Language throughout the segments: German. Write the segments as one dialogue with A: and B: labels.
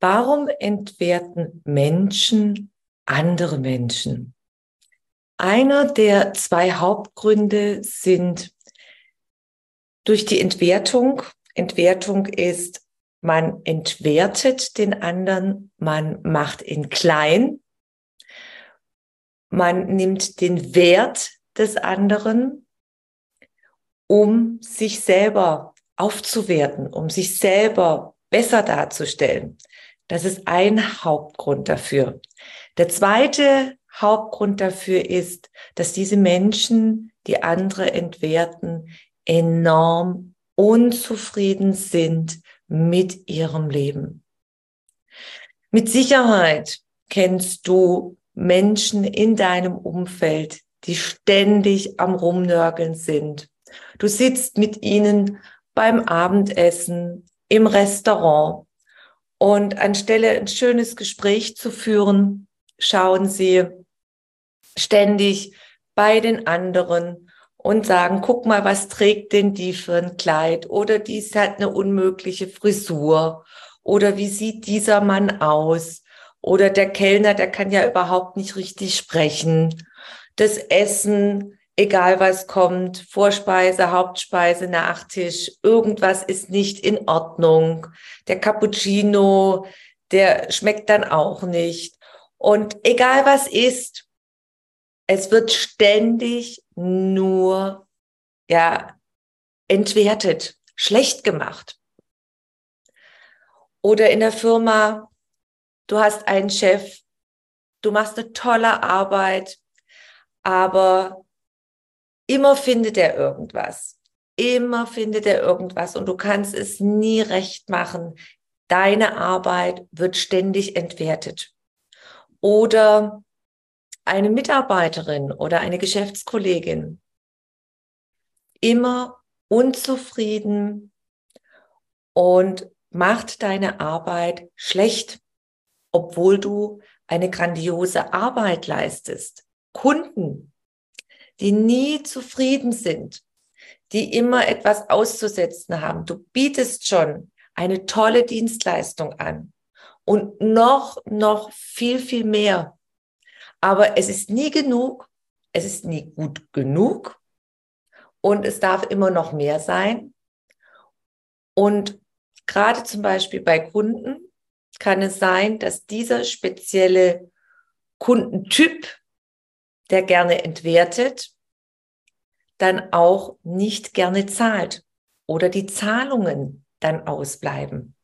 A: Warum entwerten Menschen andere Menschen? Einer der zwei Hauptgründe sind durch die Entwertung. Entwertung ist, man entwertet den anderen, man macht ihn klein, man nimmt den Wert des anderen, um sich selber aufzuwerten, um sich selber besser darzustellen. Das ist ein Hauptgrund dafür. Der zweite Hauptgrund dafür ist, dass diese Menschen, die andere entwerten, enorm unzufrieden sind mit ihrem Leben. Mit Sicherheit kennst du Menschen in deinem Umfeld, die ständig am Rumnörgeln sind. Du sitzt mit ihnen beim Abendessen, im Restaurant und anstelle ein schönes Gespräch zu führen, schauen sie ständig bei den anderen und sagen, guck mal, was trägt denn die für ein Kleid? Oder die hat eine unmögliche Frisur. Oder wie sieht dieser Mann aus? Oder der Kellner, der kann ja überhaupt nicht richtig sprechen. Das Essen egal was kommt, Vorspeise, Hauptspeise, Nachtisch, irgendwas ist nicht in Ordnung. Der Cappuccino, der schmeckt dann auch nicht. Und egal was ist, es wird ständig nur, ja, entwertet, schlecht gemacht. Oder in der Firma, du hast einen Chef, du machst eine tolle Arbeit, aber Immer findet er irgendwas. Immer findet er irgendwas und du kannst es nie recht machen. Deine Arbeit wird ständig entwertet. Oder eine Mitarbeiterin oder eine Geschäftskollegin. Immer unzufrieden und macht deine Arbeit schlecht, obwohl du eine grandiose Arbeit leistest. Kunden die nie zufrieden sind, die immer etwas auszusetzen haben. Du bietest schon eine tolle Dienstleistung an und noch, noch viel, viel mehr. Aber es ist nie genug, es ist nie gut genug und es darf immer noch mehr sein. Und gerade zum Beispiel bei Kunden kann es sein, dass dieser spezielle Kundentyp der gerne entwertet, dann auch nicht gerne zahlt oder die Zahlungen dann ausbleiben.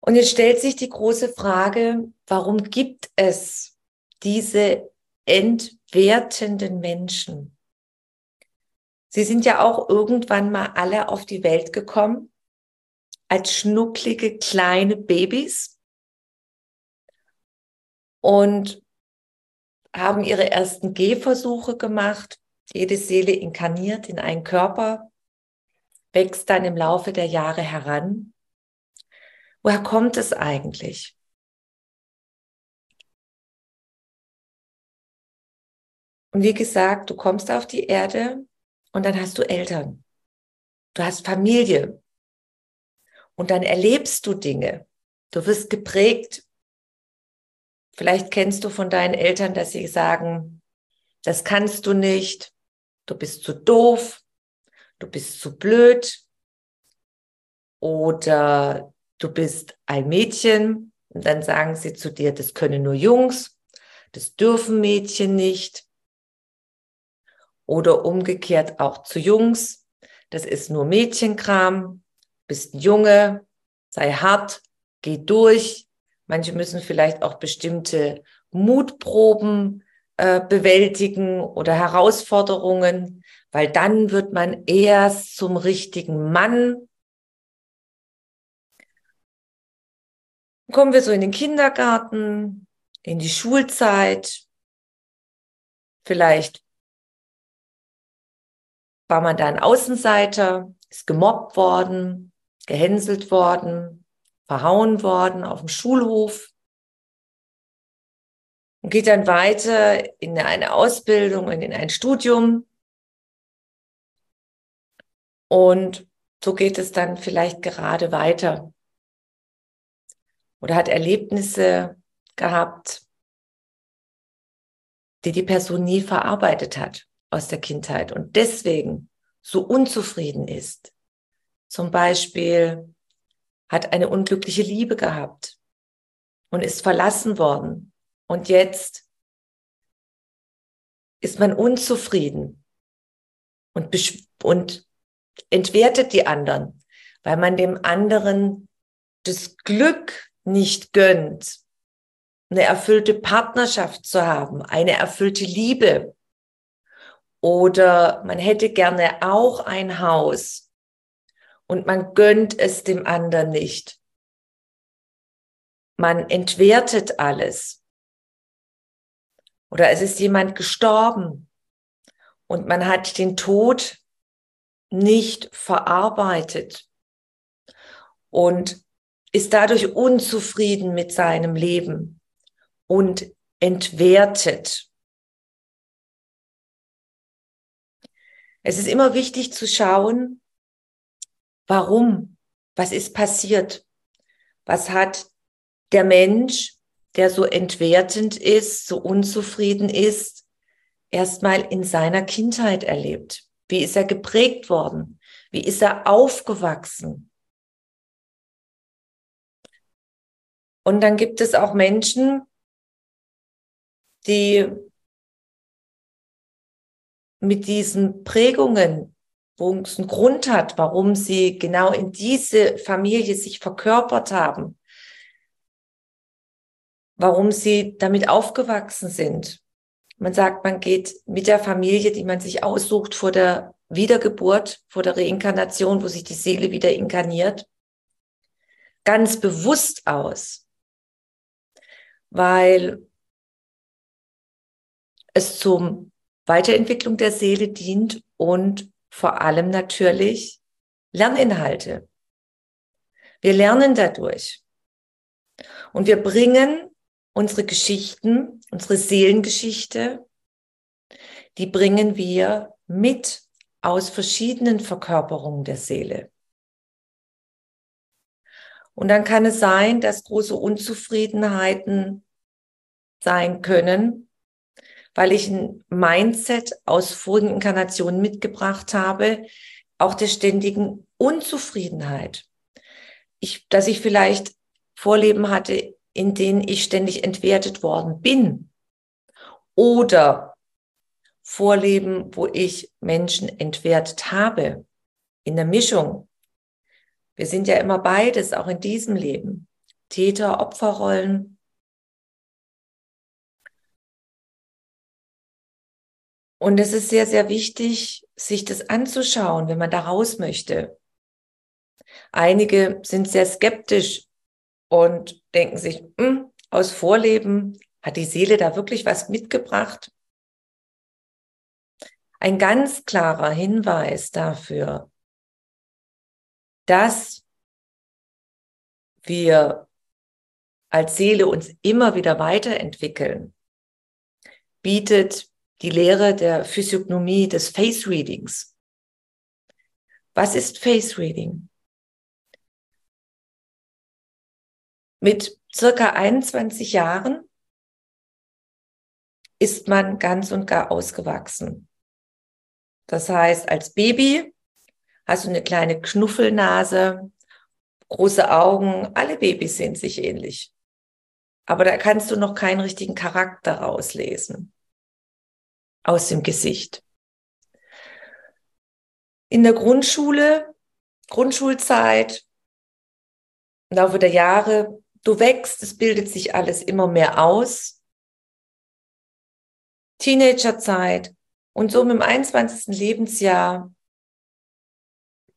A: Und jetzt stellt sich die große Frage, warum gibt es diese entwertenden Menschen? Sie sind ja auch irgendwann mal alle auf die Welt gekommen als schnucklige kleine Babys und haben ihre ersten Gehversuche gemacht. Jede Seele inkarniert in einen Körper, wächst dann im Laufe der Jahre heran. Woher kommt es eigentlich? Und wie gesagt, du kommst auf die Erde und dann hast du Eltern. Du hast Familie. Und dann erlebst du Dinge. Du wirst geprägt Vielleicht kennst du von deinen Eltern, dass sie sagen, das kannst du nicht, du bist zu doof, du bist zu blöd. Oder du bist ein Mädchen. Und dann sagen sie zu dir, das können nur Jungs, das dürfen Mädchen nicht. Oder umgekehrt auch zu Jungs, das ist nur Mädchenkram, bist ein Junge, sei hart, geh durch, Manche müssen vielleicht auch bestimmte Mutproben äh, bewältigen oder Herausforderungen, weil dann wird man erst zum richtigen Mann. Kommen wir so in den Kindergarten, in die Schulzeit. Vielleicht war man da ein Außenseiter, ist gemobbt worden, gehänselt worden, verhauen worden auf dem Schulhof und geht dann weiter in eine Ausbildung und in ein Studium. Und so geht es dann vielleicht gerade weiter. Oder hat Erlebnisse gehabt, die die Person nie verarbeitet hat aus der Kindheit und deswegen so unzufrieden ist. Zum Beispiel hat eine unglückliche Liebe gehabt und ist verlassen worden. Und jetzt ist man unzufrieden und, und entwertet die anderen, weil man dem anderen das Glück nicht gönnt, eine erfüllte Partnerschaft zu haben, eine erfüllte Liebe. Oder man hätte gerne auch ein Haus und man gönnt es dem anderen nicht. Man entwertet alles. Oder es ist jemand gestorben und man hat den Tod nicht verarbeitet und ist dadurch unzufrieden mit seinem Leben und entwertet. Es ist immer wichtig zu schauen, warum, was ist passiert, was hat der Mensch, der so entwertend ist, so unzufrieden ist, erstmal in seiner Kindheit erlebt. Wie ist er geprägt worden? Wie ist er aufgewachsen? Und dann gibt es auch Menschen, die mit diesen Prägungen, einen Grund hat, warum sie genau in diese Familie sich verkörpert haben, warum sie damit aufgewachsen sind. Man sagt, man geht mit der Familie, die man sich aussucht vor der Wiedergeburt, vor der Reinkarnation, wo sich die Seele wieder inkarniert, ganz bewusst aus, weil es zum Weiterentwicklung der Seele dient und vor allem natürlich Lerninhalte. Wir lernen dadurch. Und wir bringen unsere Geschichten, unsere Seelengeschichte, die bringen wir mit aus verschiedenen Verkörperungen der Seele. Und dann kann es sein, dass große Unzufriedenheiten sein können, weil ich ein Mindset aus vorigen Inkarnationen mitgebracht habe, auch der ständigen Unzufriedenheit. Ich, dass ich vielleicht Vorleben hatte, in denen ich ständig entwertet worden bin. Oder Vorleben, wo ich Menschen entwertet habe. In der Mischung. Wir sind ja immer beides, auch in diesem Leben. Täter, Opferrollen, Und es ist sehr, sehr wichtig, sich das anzuschauen, wenn man da raus möchte. Einige sind sehr skeptisch und denken sich, hm, aus Vorleben hat die Seele da wirklich was mitgebracht? Ein ganz klarer Hinweis dafür, dass wir als Seele uns immer wieder weiterentwickeln, bietet die Lehre der Physiognomie des Face Readings. Was ist Face Reading? Mit circa 21 Jahren ist man ganz und gar ausgewachsen. Das heißt, als Baby hast du eine kleine Knuffelnase, große Augen, alle Babys sehen sich ähnlich. Aber da kannst du noch keinen richtigen Charakter rauslesen aus dem Gesicht. In der Grundschule, Grundschulzeit, im Laufe der Jahre, du wächst, es bildet sich alles immer mehr aus. Teenagerzeit und so dem 21. Lebensjahr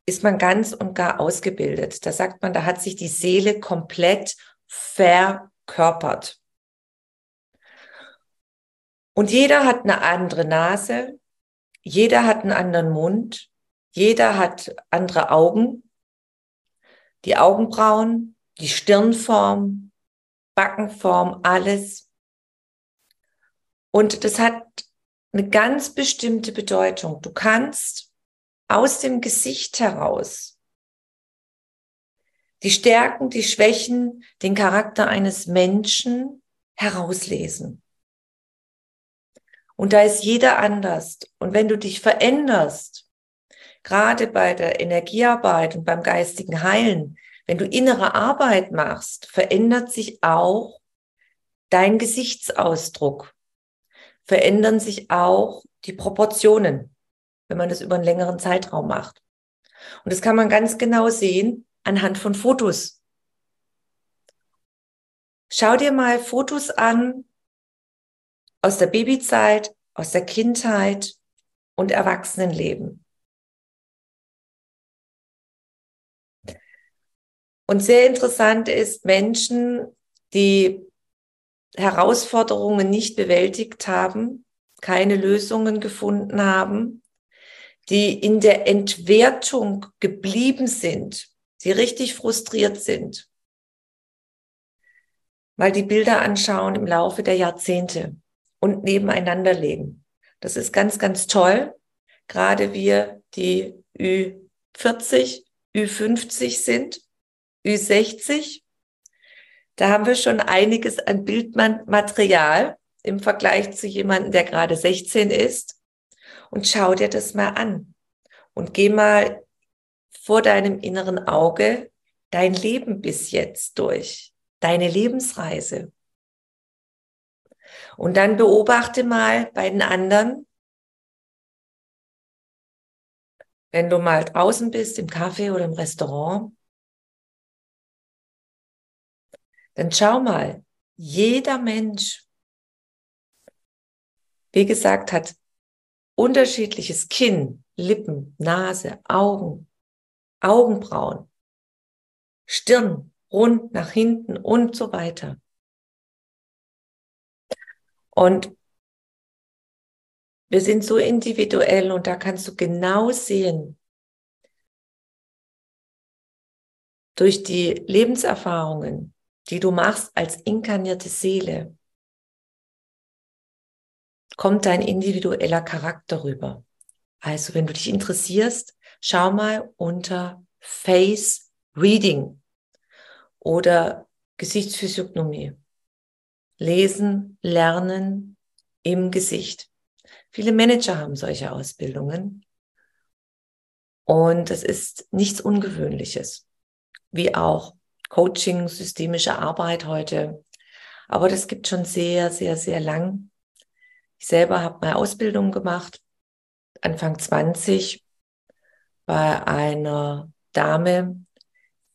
A: ist man ganz und gar ausgebildet. Da sagt man, da hat sich die Seele komplett verkörpert. Und jeder hat eine andere Nase, jeder hat einen anderen Mund, jeder hat andere Augen, die Augenbrauen, die Stirnform, Backenform, alles. Und das hat eine ganz bestimmte Bedeutung. Du kannst aus dem Gesicht heraus die Stärken, die Schwächen, den Charakter eines Menschen herauslesen. Und da ist jeder anders. Und wenn du dich veränderst, gerade bei der Energiearbeit und beim geistigen Heilen, wenn du innere Arbeit machst, verändert sich auch dein Gesichtsausdruck, verändern sich auch die Proportionen, wenn man das über einen längeren Zeitraum macht. Und das kann man ganz genau sehen anhand von Fotos. Schau dir mal Fotos an aus der Babyzeit, aus der Kindheit und Erwachsenenleben. Und sehr interessant ist Menschen, die Herausforderungen nicht bewältigt haben, keine Lösungen gefunden haben, die in der Entwertung geblieben sind, die richtig frustriert sind, weil die Bilder anschauen im Laufe der Jahrzehnte und nebeneinander legen. Das ist ganz, ganz toll. Gerade wir, die Ü40, Ü50 sind, Ü60, da haben wir schon einiges an Bildmaterial im Vergleich zu jemandem, der gerade 16 ist. Und schau dir das mal an. Und geh mal vor deinem inneren Auge dein Leben bis jetzt durch, deine Lebensreise. Und dann beobachte mal bei den anderen, wenn du mal draußen bist, im Café oder im Restaurant, dann schau mal, jeder Mensch, wie gesagt, hat unterschiedliches Kinn, Lippen, Nase, Augen, Augenbrauen, Stirn, rund nach hinten und so weiter. Und wir sind so individuell und da kannst du genau sehen, durch die Lebenserfahrungen, die du machst als inkarnierte Seele, kommt dein individueller Charakter rüber. Also, wenn du dich interessierst, schau mal unter Face Reading oder Gesichtsphysiognomie. Lesen, Lernen im Gesicht. Viele Manager haben solche Ausbildungen. Und es ist nichts Ungewöhnliches, wie auch Coaching, systemische Arbeit heute. Aber das gibt schon sehr, sehr, sehr lang. Ich selber habe meine Ausbildung gemacht, Anfang 20, bei einer Dame,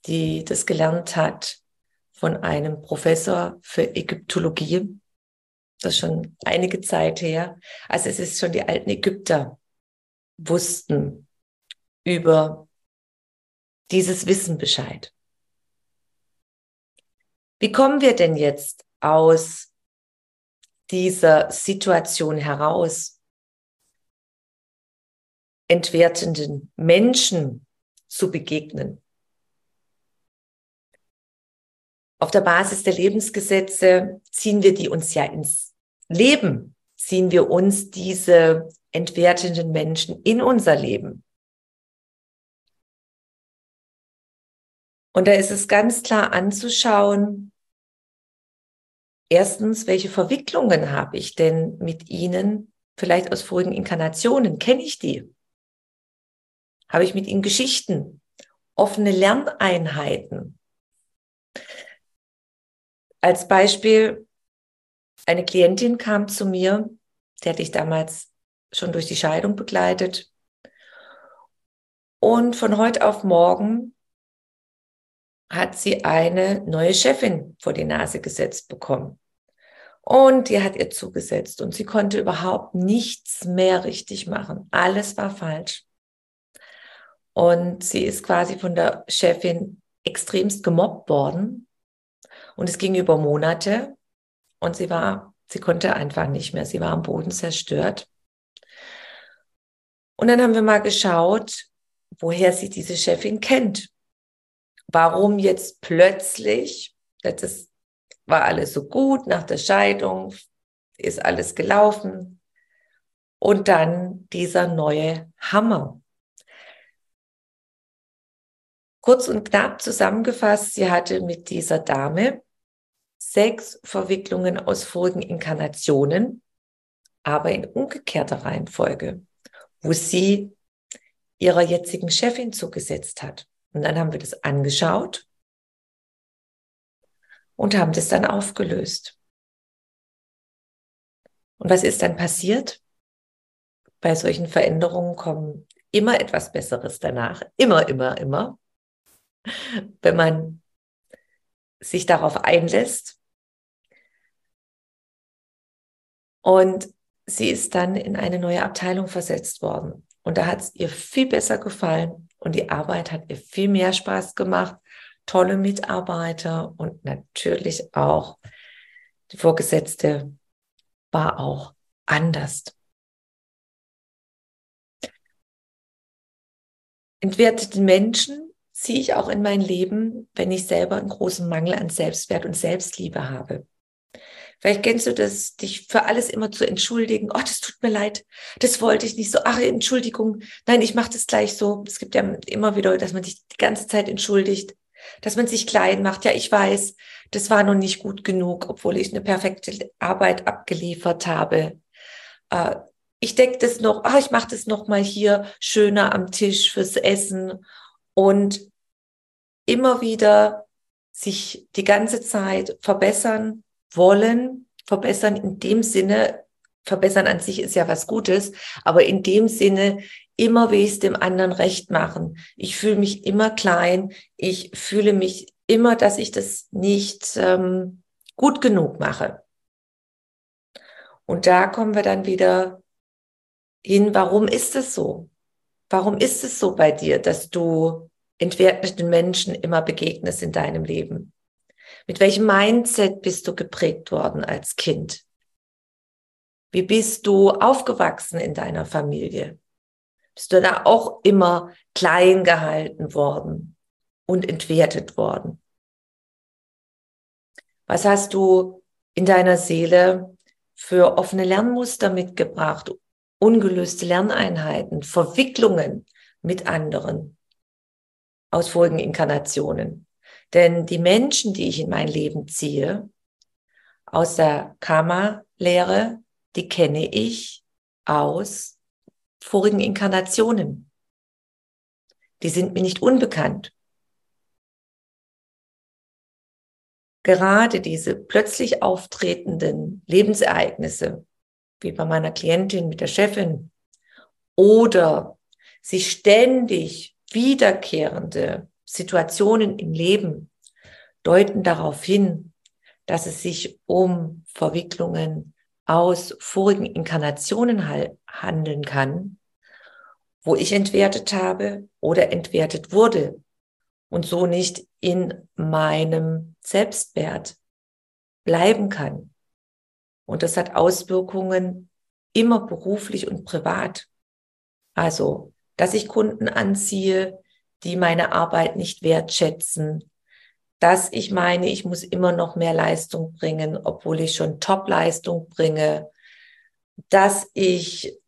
A: die das gelernt hat von einem Professor für Ägyptologie. Das ist schon einige Zeit her. Also es ist schon die alten Ägypter wussten über dieses Wissen Bescheid. Wie kommen wir denn jetzt aus dieser Situation heraus? Entwertenden Menschen zu begegnen. Auf der Basis der Lebensgesetze ziehen wir die uns ja ins Leben, ziehen wir uns diese entwertenden Menschen in unser Leben. Und da ist es ganz klar anzuschauen, erstens, welche Verwicklungen habe ich denn mit ihnen, vielleicht aus vorigen Inkarnationen, kenne ich die? Habe ich mit ihnen Geschichten, offene Lerneinheiten? Als Beispiel, eine Klientin kam zu mir, die hatte ich damals schon durch die Scheidung begleitet. Und von heute auf morgen hat sie eine neue Chefin vor die Nase gesetzt bekommen. Und die hat ihr zugesetzt und sie konnte überhaupt nichts mehr richtig machen. Alles war falsch. Und sie ist quasi von der Chefin extremst gemobbt worden. Und es ging über Monate. Und sie war, sie konnte einfach nicht mehr. Sie war am Boden zerstört. Und dann haben wir mal geschaut, woher sie diese Chefin kennt. Warum jetzt plötzlich, das war alles so gut nach der Scheidung, ist alles gelaufen. Und dann dieser neue Hammer. Kurz und knapp zusammengefasst, sie hatte mit dieser Dame sechs Verwicklungen aus vorigen Inkarnationen, aber in umgekehrter Reihenfolge, wo sie ihrer jetzigen Chefin zugesetzt hat. Und dann haben wir das angeschaut und haben das dann aufgelöst. Und was ist dann passiert? Bei solchen Veränderungen kommen immer etwas Besseres danach. Immer, immer, immer. Wenn man sich darauf einlässt. Und sie ist dann in eine neue Abteilung versetzt worden. Und da hat es ihr viel besser gefallen und die Arbeit hat ihr viel mehr Spaß gemacht. Tolle Mitarbeiter und natürlich auch die Vorgesetzte war auch anders. Entwertete Menschen ziehe ich auch in mein Leben, wenn ich selber einen großen Mangel an Selbstwert und Selbstliebe habe. Vielleicht kennst du das, dich für alles immer zu entschuldigen. Oh, das tut mir leid. Das wollte ich nicht so. Ach, Entschuldigung. Nein, ich mache das gleich so. Es gibt ja immer wieder, dass man sich die ganze Zeit entschuldigt, dass man sich klein macht. Ja, ich weiß, das war noch nicht gut genug, obwohl ich eine perfekte Arbeit abgeliefert habe. Äh, ich decke das noch. Ach, ich mache das noch mal hier schöner am Tisch fürs Essen und immer wieder sich die ganze Zeit verbessern wollen, verbessern in dem Sinne, verbessern an sich ist ja was Gutes, aber in dem Sinne immer es dem anderen recht machen. Ich fühle mich immer klein, ich fühle mich immer, dass ich das nicht ähm, gut genug mache. Und da kommen wir dann wieder hin, warum ist es so? Warum ist es so bei dir, dass du entwerteten Menschen immer begegnest in deinem Leben? Mit welchem Mindset bist du geprägt worden als Kind? Wie bist du aufgewachsen in deiner Familie? Bist du da auch immer klein gehalten worden und entwertet worden? Was hast du in deiner Seele für offene Lernmuster mitgebracht, ungelöste Lerneinheiten, Verwicklungen mit anderen aus vorigen Inkarnationen? Denn die Menschen, die ich in mein Leben ziehe, aus der Karma-Lehre, die kenne ich aus vorigen Inkarnationen. Die sind mir nicht unbekannt. Gerade diese plötzlich auftretenden Lebensereignisse, wie bei meiner Klientin mit der Chefin, oder sich ständig wiederkehrende Situationen im Leben deuten darauf hin, dass es sich um Verwicklungen aus vorigen Inkarnationen handeln kann, wo ich entwertet habe oder entwertet wurde und so nicht in meinem Selbstwert bleiben kann. Und das hat Auswirkungen immer beruflich und privat. Also, dass ich Kunden anziehe, die meine Arbeit nicht wertschätzen, dass ich meine, ich muss immer noch mehr Leistung bringen, obwohl ich schon Top-Leistung bringe, dass ich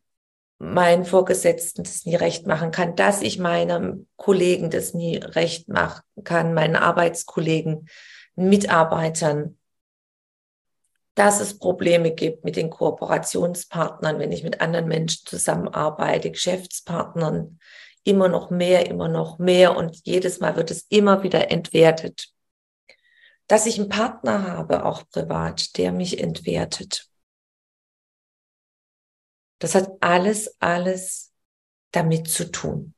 A: meinen Vorgesetzten das nie recht machen kann, dass ich meinem Kollegen das nie recht machen kann, meinen Arbeitskollegen, Mitarbeitern, dass es Probleme gibt mit den Kooperationspartnern, wenn ich mit anderen Menschen zusammenarbeite, Geschäftspartnern, immer noch mehr, immer noch mehr und jedes Mal wird es immer wieder entwertet. Dass ich einen Partner habe, auch privat, der mich entwertet. Das hat alles, alles damit zu tun.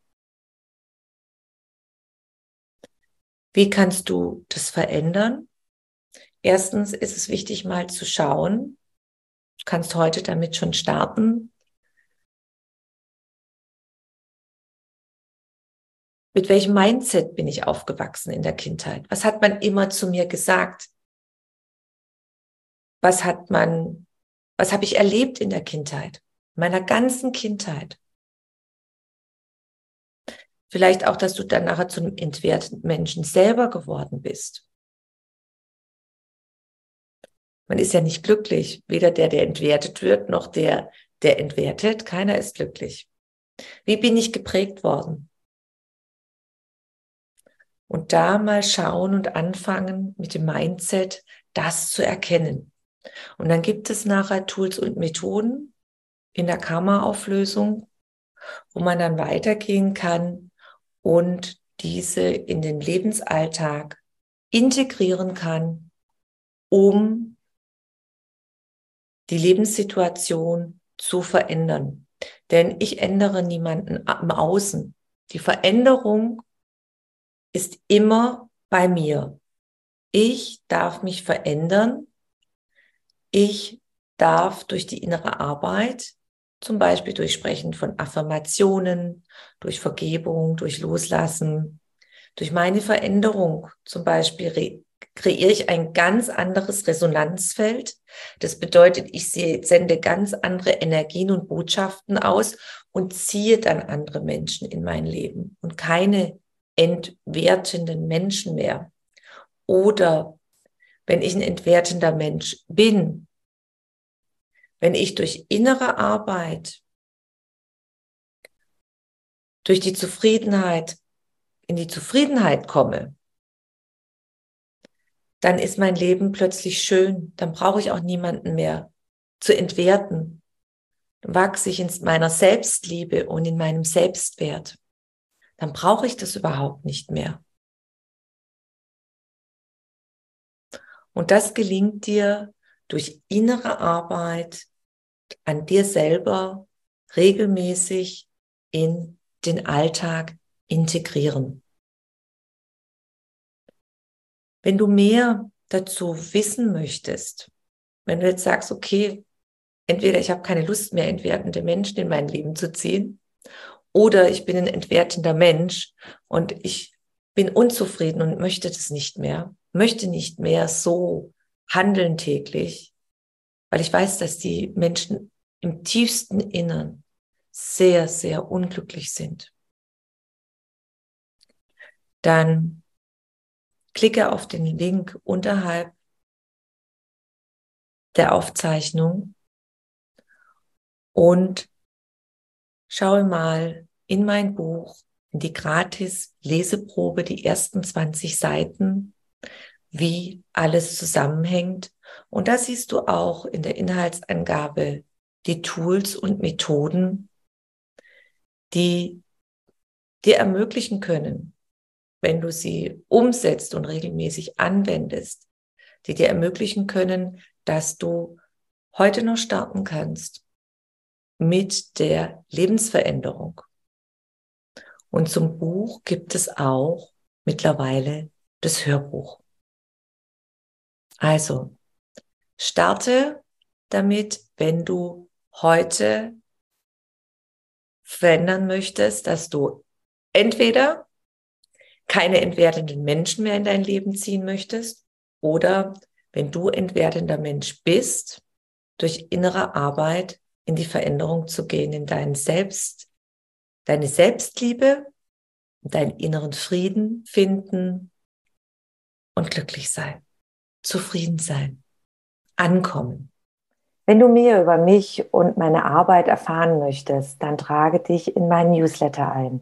A: Wie kannst du das verändern? Erstens ist es wichtig, mal zu schauen. Du kannst heute damit schon starten. Mit welchem Mindset bin ich aufgewachsen in der Kindheit? Was hat man immer zu mir gesagt? Was hat man, was habe ich erlebt in der Kindheit? Meiner ganzen Kindheit. Vielleicht auch, dass du dann nachher zu einem entwerteten Menschen selber geworden bist. Man ist ja nicht glücklich. Weder der, der entwertet wird, noch der, der entwertet. Keiner ist glücklich. Wie bin ich geprägt worden? Und da mal schauen und anfangen mit dem Mindset, das zu erkennen. Und dann gibt es nachher Tools und Methoden in der Karma-Auflösung, wo man dann weitergehen kann und diese in den Lebensalltag integrieren kann, um die Lebenssituation zu verändern. Denn ich ändere niemanden im Außen. Die Veränderung ist immer bei mir. Ich darf mich verändern. Ich darf durch die innere Arbeit zum Beispiel durch Sprechen von Affirmationen, durch Vergebung, durch Loslassen, durch meine Veränderung. Zum Beispiel kreiere ich ein ganz anderes Resonanzfeld. Das bedeutet, ich sende ganz andere Energien und Botschaften aus und ziehe dann andere Menschen in mein Leben und keine entwertenden Menschen mehr. Oder wenn ich ein entwertender Mensch bin, wenn ich durch innere Arbeit, durch die Zufriedenheit, in die Zufriedenheit komme, dann ist mein Leben plötzlich schön. Dann brauche ich auch niemanden mehr zu entwerten. Dann wachse ich in meiner Selbstliebe und in meinem Selbstwert. Dann brauche ich das überhaupt nicht mehr. Und das gelingt dir, durch innere Arbeit an dir selber regelmäßig in den Alltag integrieren. Wenn du mehr dazu wissen möchtest, wenn du jetzt sagst, okay, entweder ich habe keine Lust mehr, entwertende Menschen in mein Leben zu ziehen, oder ich bin ein entwertender Mensch und ich bin unzufrieden und möchte das nicht mehr, möchte nicht mehr so handeln täglich, weil ich weiß, dass die Menschen im tiefsten Innern sehr, sehr unglücklich sind. Dann klicke auf den Link unterhalb der Aufzeichnung und schaue mal in mein Buch, in die gratis Leseprobe, die ersten 20 Seiten wie alles zusammenhängt. Und da siehst du auch in der Inhaltsangabe die Tools und Methoden, die dir ermöglichen können, wenn du sie umsetzt und regelmäßig anwendest, die dir ermöglichen können, dass du heute noch starten kannst mit der Lebensveränderung. Und zum Buch gibt es auch mittlerweile das Hörbuch. Also, starte damit, wenn du heute verändern möchtest, dass du entweder keine entwertenden Menschen mehr in dein Leben ziehen möchtest oder wenn du entwertender Mensch bist, durch innere Arbeit in die Veränderung zu gehen, in deinen Selbst, deine Selbstliebe, deinen inneren Frieden finden und glücklich sein zufrieden sein, ankommen.
B: Wenn du mehr über mich und meine Arbeit erfahren möchtest, dann trage dich in meinen Newsletter ein.